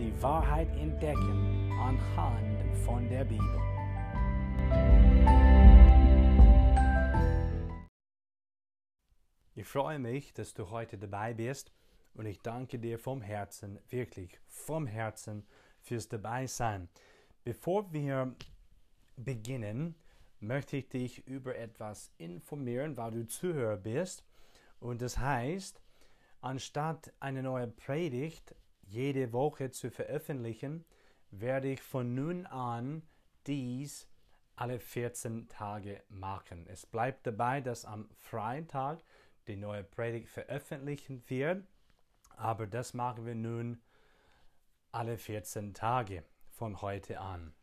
die Wahrheit entdecken anhand von der Bibel. Ich freue mich, dass du heute dabei bist und ich danke dir vom Herzen, wirklich vom Herzen fürs Dabeisein. Bevor wir beginnen, möchte ich dich über etwas informieren, weil du Zuhörer bist. Und das heißt, anstatt eine neue Predigt jede Woche zu veröffentlichen, werde ich von nun an dies alle 14 Tage machen. Es bleibt dabei, dass am Freitag die neue Predigt veröffentlichen wird, aber das machen wir nun alle 14 Tage von heute an.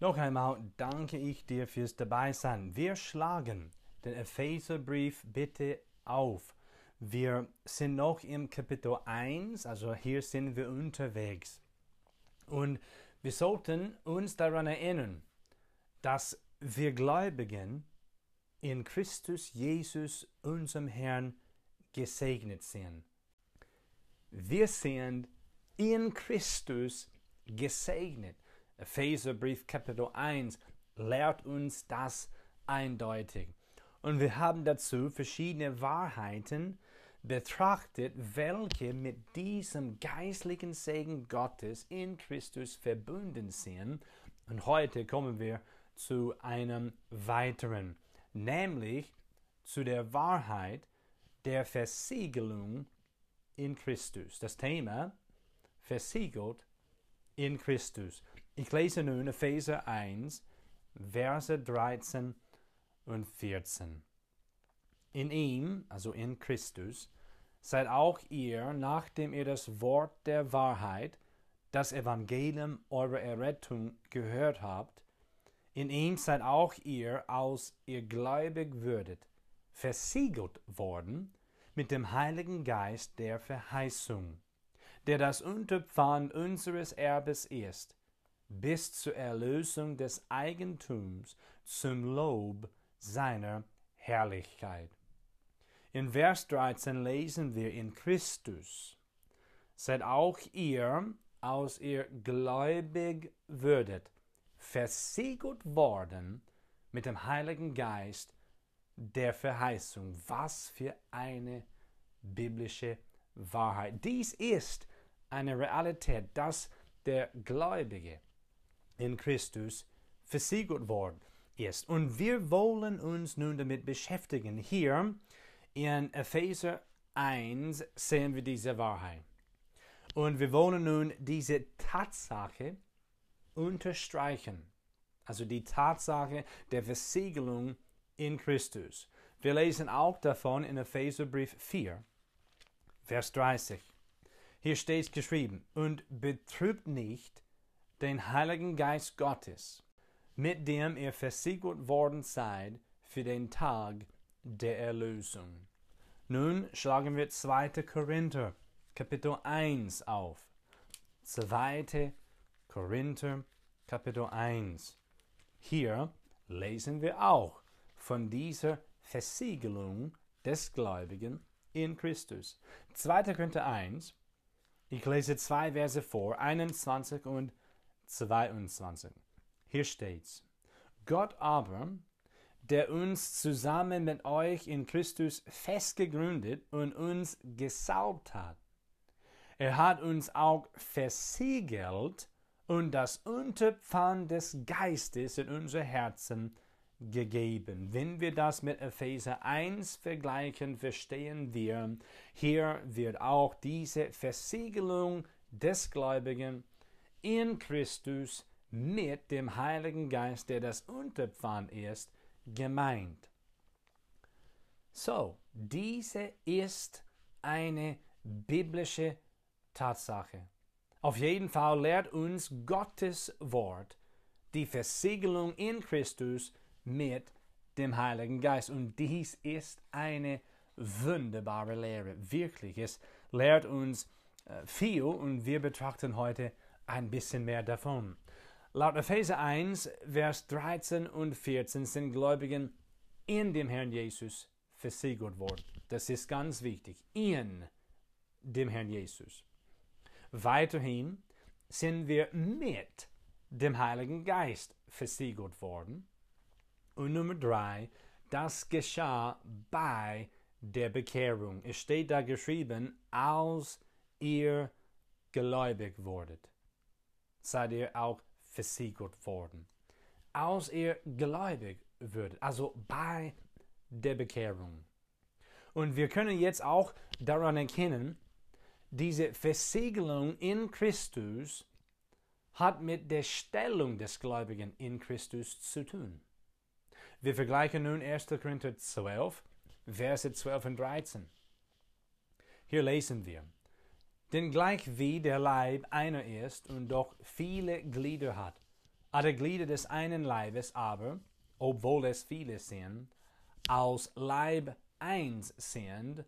Noch einmal danke ich dir fürs Dabeisein. Wir schlagen den Epheserbrief bitte auf. Wir sind noch im Kapitel 1, also hier sind wir unterwegs. Und wir sollten uns daran erinnern, dass wir Gläubigen in Christus Jesus, unserem Herrn, gesegnet sind. Wir sind in Christus gesegnet. Epheserbrief Kapitel 1 lehrt uns das eindeutig. Und wir haben dazu verschiedene Wahrheiten betrachtet, welche mit diesem geistlichen Segen Gottes in Christus verbunden sind. Und heute kommen wir zu einem weiteren, nämlich zu der Wahrheit der Versiegelung in Christus. Das Thema versiegelt in Christus. Ich lese nun Epheser 1, Verse 13 und 14. In ihm, also in Christus, seid auch ihr, nachdem ihr das Wort der Wahrheit, das Evangelium eurer Errettung gehört habt, in ihm seid auch ihr, als ihr gläubig würdet, versiegelt worden mit dem Heiligen Geist der Verheißung, der das Unterpfand unseres Erbes ist, bis zur Erlösung des Eigentums zum Lob seiner Herrlichkeit. In Vers 13 lesen wir in Christus, seid auch ihr, als ihr gläubig würdet, versiegelt worden mit dem Heiligen Geist der Verheißung. Was für eine biblische Wahrheit. Dies ist eine Realität, dass der Gläubige in Christus versiegelt worden ist. Und wir wollen uns nun damit beschäftigen. Hier in Epheser 1 sehen wir diese Wahrheit. Und wir wollen nun diese Tatsache unterstreichen. Also die Tatsache der Versiegelung in Christus. Wir lesen auch davon in Epheserbrief 4, Vers 30. Hier steht geschrieben, und betrübt nicht den Heiligen Geist Gottes, mit dem ihr versiegelt worden seid für den Tag der Erlösung. Nun schlagen wir 2. Korinther, Kapitel 1 auf. 2. Korinther, Kapitel 1. Hier lesen wir auch von dieser Versiegelung des Gläubigen in Christus. 2. Korinther 1, ich lese zwei Verse vor, 21 und 22. Hier steht's. Gott aber, der uns zusammen mit euch in Christus festgegründet und uns gesalbt hat. Er hat uns auch versiegelt und das Unterpfand des Geistes in unser Herzen gegeben. Wenn wir das mit Epheser 1 vergleichen, verstehen wir, hier wird auch diese Versiegelung des Gläubigen in Christus mit dem Heiligen Geist, der das Unterpfand ist, gemeint. So, diese ist eine biblische Tatsache. Auf jeden Fall lehrt uns Gottes Wort die Versiegelung in Christus mit dem Heiligen Geist. Und dies ist eine wunderbare Lehre. Wirklich, es lehrt uns äh, viel und wir betrachten heute ein bisschen mehr davon. Laut Epheser 1, Vers 13 und 14 sind Gläubigen in dem Herrn Jesus versiegelt worden. Das ist ganz wichtig. In dem Herrn Jesus. Weiterhin sind wir mit dem Heiligen Geist versiegelt worden. Und Nummer drei, das geschah bei der Bekehrung. Es steht da geschrieben, als ihr gläubig wurdet, seid ihr auch versiegelt worden. Als ihr gläubig würdet, also bei der Bekehrung. Und wir können jetzt auch daran erkennen, diese Versiegelung in Christus hat mit der Stellung des Gläubigen in Christus zu tun. Wir vergleichen nun 1. Korinther 12, Verse 12 und 13. Hier lesen wir, denn gleich wie der Leib einer ist und doch viele Glieder hat, alle Glieder des einen Leibes aber, obwohl es viele sind, als Leib eins sind,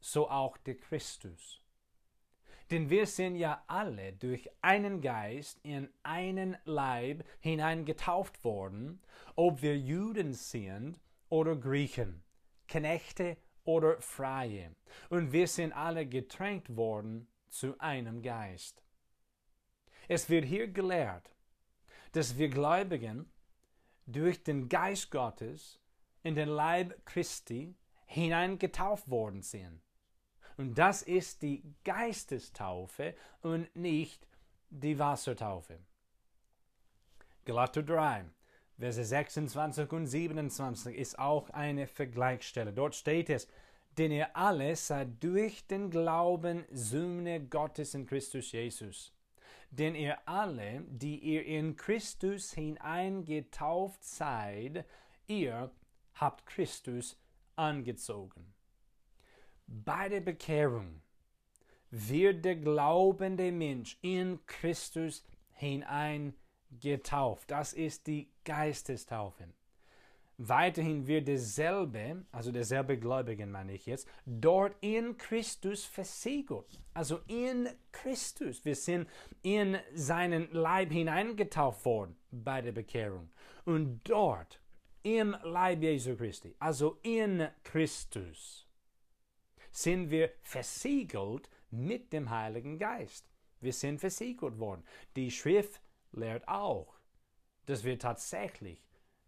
so auch der Christus. Denn wir sind ja alle durch einen Geist in einen Leib hineingetauft worden, ob wir Juden sind oder Griechen, Knechte oder Freie. Und wir sind alle getränkt worden zu einem Geist. Es wird hier gelehrt, dass wir Gläubigen durch den Geist Gottes in den Leib Christi hineingetauft worden sind. Und das ist die Geistestaufe und nicht die Wassertaufe. Galater 3, Verse 26 und 27 ist auch eine Vergleichsstelle. Dort steht es, denn ihr alle seid durch den Glauben Söhne Gottes in Christus Jesus. Denn ihr alle, die ihr in Christus hineingetauft seid, ihr habt Christus angezogen. Bei der Bekehrung wird der glaubende Mensch in Christus hineingetauft. Das ist die Geistestaufe. Weiterhin wird derselbe, also derselbe Gläubigen meine ich jetzt, dort in Christus versiegelt. Also in Christus. Wir sind in seinen Leib hineingetauft worden bei der Bekehrung. Und dort, im Leib Jesu Christi, also in Christus, sind wir versiegelt mit dem Heiligen Geist. Wir sind versiegelt worden. Die Schrift lehrt auch, dass wir tatsächlich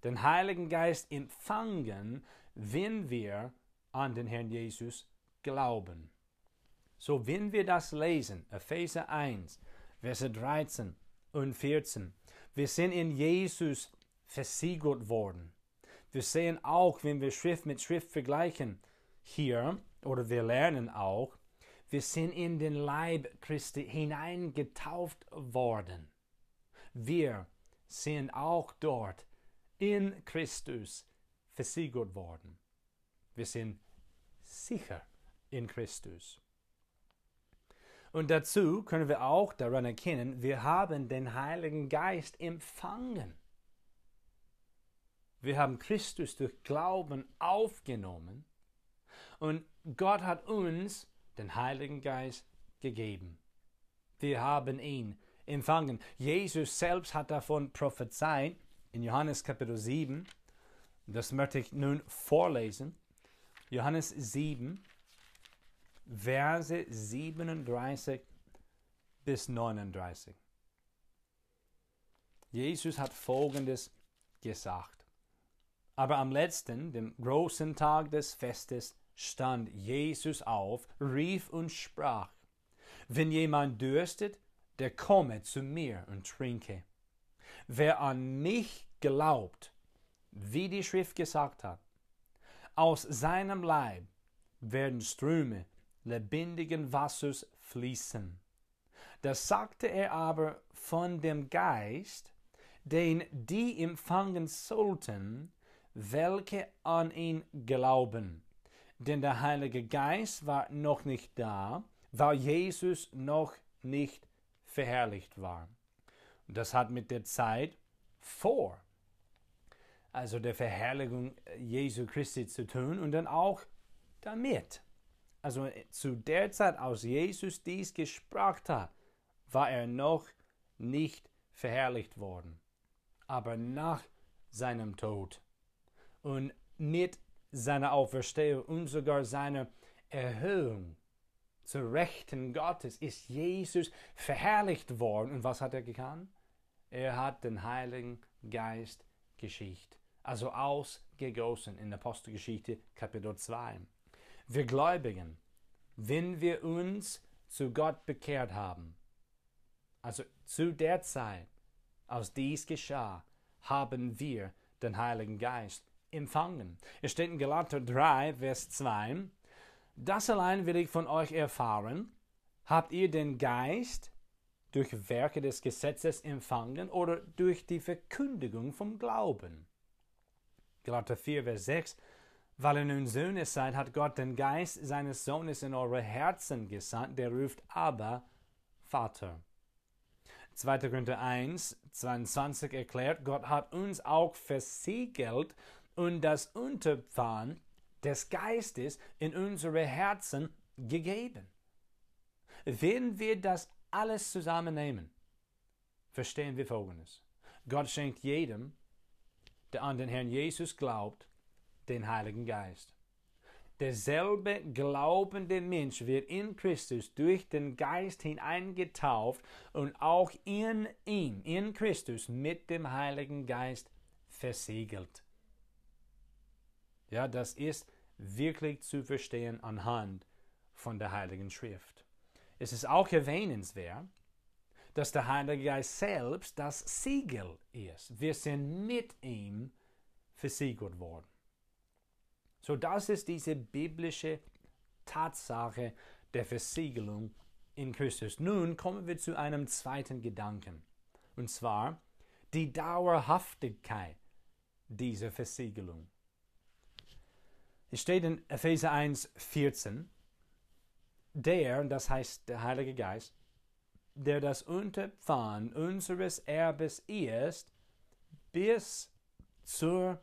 den Heiligen Geist empfangen, wenn wir an den Herrn Jesus glauben. So, wenn wir das lesen, Epheser 1, Verse 13 und 14, wir sind in Jesus versiegelt worden. Wir sehen auch, wenn wir Schrift mit Schrift vergleichen, hier, oder wir lernen auch, wir sind in den Leib Christi hineingetauft worden. Wir sind auch dort in Christus versiegelt worden. Wir sind sicher in Christus. Und dazu können wir auch daran erkennen, wir haben den Heiligen Geist empfangen. Wir haben Christus durch Glauben aufgenommen und Gott hat uns den Heiligen Geist gegeben. Wir haben ihn empfangen. Jesus selbst hat davon prophezeit in Johannes Kapitel 7. Das möchte ich nun vorlesen. Johannes 7, Verse 37 bis 39. Jesus hat Folgendes gesagt. Aber am letzten, dem großen Tag des Festes, stand Jesus auf, rief und sprach, Wenn jemand dürstet, der komme zu mir und trinke. Wer an mich glaubt, wie die Schrift gesagt hat, aus seinem Leib werden Ströme lebendigen Wassers fließen. Das sagte er aber von dem Geist, den die empfangen sollten, welche an ihn glauben. Denn der Heilige Geist war noch nicht da, weil Jesus noch nicht verherrlicht war. Das hat mit der Zeit vor, also der Verherrlichung Jesu Christi zu tun und dann auch damit. Also zu der Zeit, als Jesus dies gesprochen hat, war er noch nicht verherrlicht worden. Aber nach seinem Tod und mit seiner Auferstehung und sogar seiner Erhöhung zur Rechten Gottes ist Jesus verherrlicht worden. Und was hat er getan? Er hat den Heiligen Geist geschickt, also ausgegossen in Apostelgeschichte Kapitel 2. Wir Gläubigen, wenn wir uns zu Gott bekehrt haben, also zu der Zeit, als dies geschah, haben wir den Heiligen Geist empfangen. Es steht in Galater 3, Vers 2, das allein will ich von euch erfahren. Habt ihr den Geist durch Werke des Gesetzes empfangen oder durch die Verkündigung vom Glauben? Galater 4, Vers 6. Weil ihr nun Söhne seid, hat Gott den Geist seines Sohnes in eure Herzen gesandt, der ruft aber Vater. 2. Korinther 1, 22 erklärt, Gott hat uns auch versiegelt und das Unterpfand des Geistes in unsere Herzen gegeben. Wenn wir das alles zusammennehmen, verstehen wir Folgendes. Gott schenkt jedem, der an den Herrn Jesus glaubt, den Heiligen Geist. Derselbe glaubende Mensch wird in Christus durch den Geist hineingetauft und auch in ihm, in Christus, mit dem Heiligen Geist versiegelt. Ja, das ist wirklich zu verstehen anhand von der Heiligen Schrift. Es ist auch erwähnenswert, dass der Heilige Geist selbst das Siegel ist. Wir sind mit ihm versiegelt worden. So, das ist diese biblische Tatsache der Versiegelung in Christus. Nun kommen wir zu einem zweiten Gedanken, und zwar die Dauerhaftigkeit dieser Versiegelung. Es steht in Epheser 1, 14, der, das heißt der Heilige Geist, der das Unterpfand unseres Erbes ist, bis zur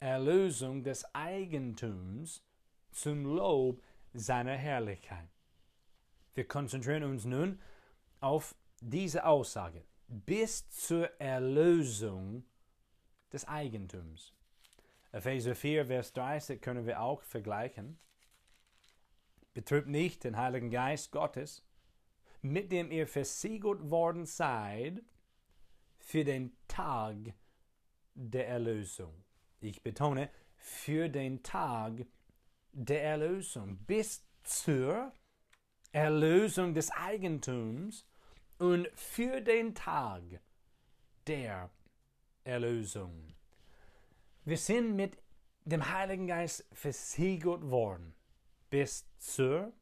Erlösung des Eigentums zum Lob seiner Herrlichkeit. Wir konzentrieren uns nun auf diese Aussage, bis zur Erlösung des Eigentums. Epheser 4, Vers 30 können wir auch vergleichen. Betrübt nicht den Heiligen Geist Gottes, mit dem ihr versiegelt worden seid für den Tag der Erlösung. Ich betone, für den Tag der Erlösung, bis zur Erlösung des Eigentums und für den Tag der Erlösung. Wir sind mit dem Heiligen Geist versiegelt worden bis zur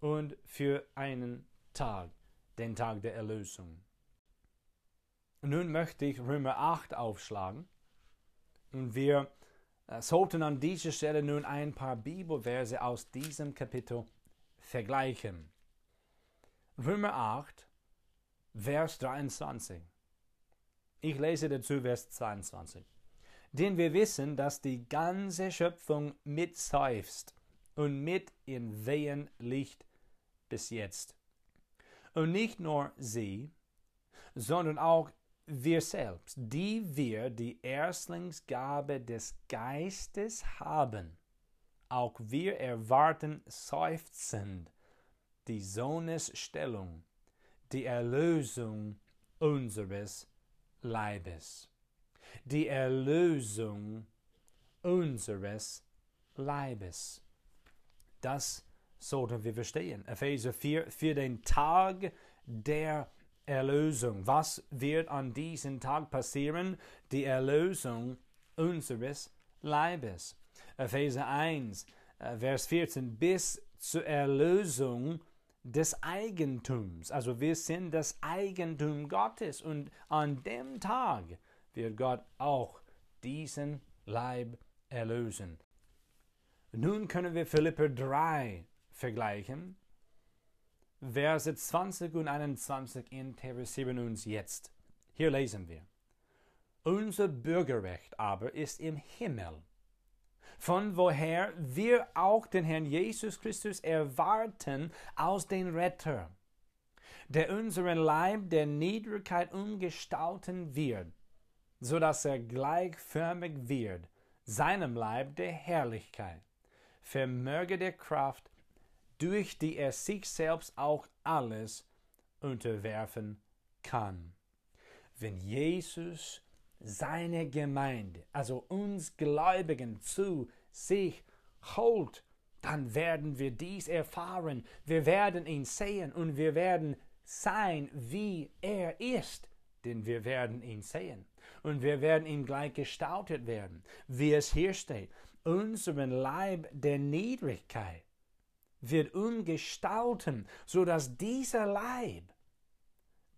und für einen Tag, den Tag der Erlösung. Nun möchte ich Römer 8 aufschlagen und wir äh, sollten an dieser Stelle nun ein paar Bibelverse aus diesem Kapitel vergleichen. Römer 8, Vers 23. Ich lese dazu Vers 22 denn wir wissen, dass die ganze Schöpfung mitseufzt und mit in Wehen liegt bis jetzt. Und nicht nur sie, sondern auch wir selbst, die wir die Erstlingsgabe des Geistes haben, auch wir erwarten seufzend die Sohnesstellung, die Erlösung unseres Leibes die Erlösung unseres Leibes. Das sollten wir verstehen. Epheser 4, für den Tag der Erlösung. Was wird an diesem Tag passieren? Die Erlösung unseres Leibes. Epheser 1, äh, Vers 14, bis zur Erlösung des Eigentums. Also wir sind das Eigentum Gottes und an dem Tag wird Gott auch diesen Leib erlösen. Nun können wir Philippe 3 vergleichen. Verse 20 und 21 interessieren uns jetzt. Hier lesen wir. Unser Bürgerrecht aber ist im Himmel, von woher wir auch den Herrn Jesus Christus erwarten als den Retter, der unseren Leib der Niedrigkeit umgestalten wird, so dass er gleichförmig wird, seinem Leib der Herrlichkeit, vermöge der Kraft, durch die er sich selbst auch alles unterwerfen kann. Wenn Jesus seine Gemeinde, also uns Gläubigen, zu sich holt, dann werden wir dies erfahren. Wir werden ihn sehen und wir werden sein, wie er ist, denn wir werden ihn sehen und wir werden ihm gleich gestaltet werden, wie es hier steht. Unseren Leib der Niedrigkeit wird umgestalten, so dass dieser Leib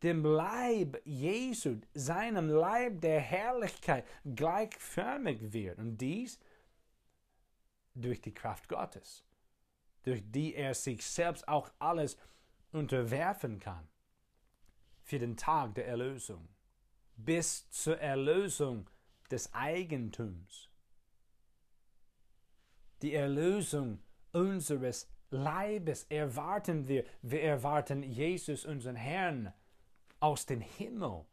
dem Leib Jesu, seinem Leib der Herrlichkeit gleichförmig wird. Und dies durch die Kraft Gottes, durch die er sich selbst auch alles unterwerfen kann. Für den Tag der Erlösung, bis zur Erlösung des Eigentums. Die Erlösung unseres Leibes erwarten wir. Wir erwarten Jesus, unseren Herrn, aus dem Himmel.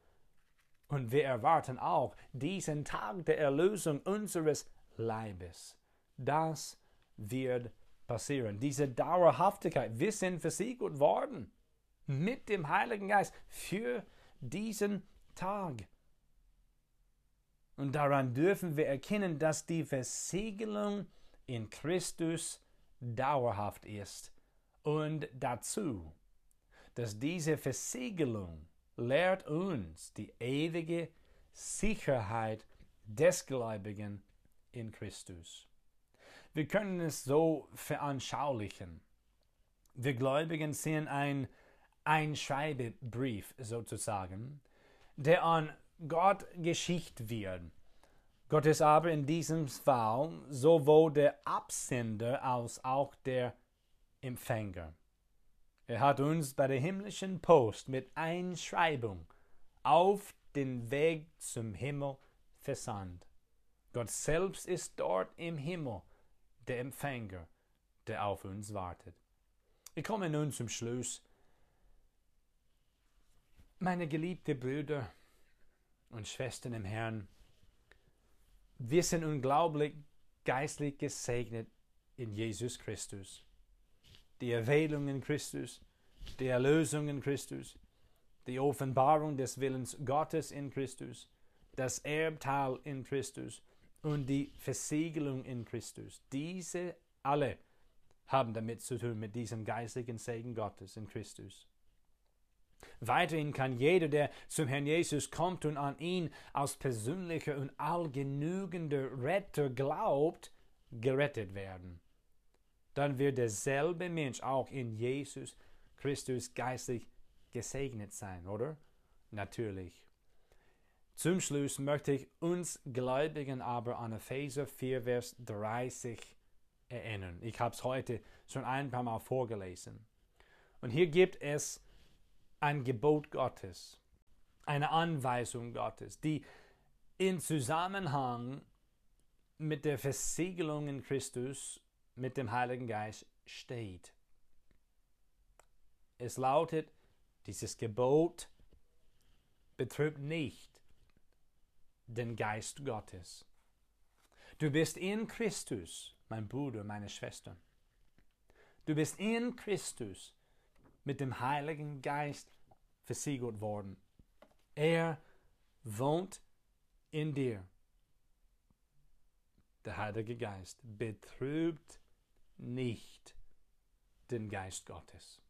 Und wir erwarten auch diesen Tag der Erlösung unseres Leibes. Das wird passieren. Diese Dauerhaftigkeit. Wir sind versiegelt worden mit dem Heiligen Geist für diesen Tag. Und daran dürfen wir erkennen, dass die Versiegelung in Christus dauerhaft ist. Und dazu, dass diese Versiegelung lehrt uns die ewige Sicherheit des Gläubigen in Christus. Wir können es so veranschaulichen. Wir Gläubigen sind ein Einschreibebrief sozusagen, der an Gott geschickt wird. Gott ist aber in diesem Fall sowohl der Absender als auch der Empfänger. Er hat uns bei der himmlischen Post mit Einschreibung auf den Weg zum Himmel versandt. Gott selbst ist dort im Himmel, der Empfänger, der auf uns wartet. Ich komme nun zum Schluss. Meine geliebten Brüder und Schwestern im Herrn, wir sind unglaublich geistlich gesegnet in Jesus Christus die Erwählung in Christus, die Erlösung in Christus, die Offenbarung des Willens Gottes in Christus, das Erbteil in Christus und die Versiegelung in Christus. Diese alle haben damit zu tun mit diesem geistlichen Segen Gottes in Christus. Weiterhin kann jeder, der zum Herrn Jesus kommt und an ihn als persönlicher und allgenügender Retter glaubt, gerettet werden dann wird derselbe Mensch auch in Jesus Christus geistlich gesegnet sein, oder? Natürlich. Zum Schluss möchte ich uns Gläubigen aber an Epheser 4, Vers 30 erinnern. Ich habe es heute schon ein paar Mal vorgelesen. Und hier gibt es ein Gebot Gottes, eine Anweisung Gottes, die in Zusammenhang mit der Versiegelung in Christus mit dem Heiligen Geist steht. Es lautet, dieses Gebot betrübt nicht den Geist Gottes. Du bist in Christus, mein Bruder, meine Schwester. Du bist in Christus mit dem Heiligen Geist versiegelt worden. Er wohnt in dir. Der Heilige Geist betrübt nicht den Geist Gottes.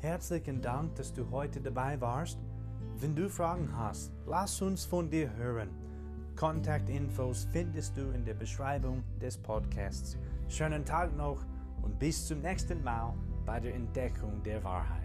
Herzlichen Dank, dass du heute dabei warst. Wenn du Fragen hast, lass uns von dir hören. Kontaktinfos findest du in der Beschreibung des Podcasts. Schönen Tag noch und bis zum nächsten Mal bei der Entdeckung der Wahrheit.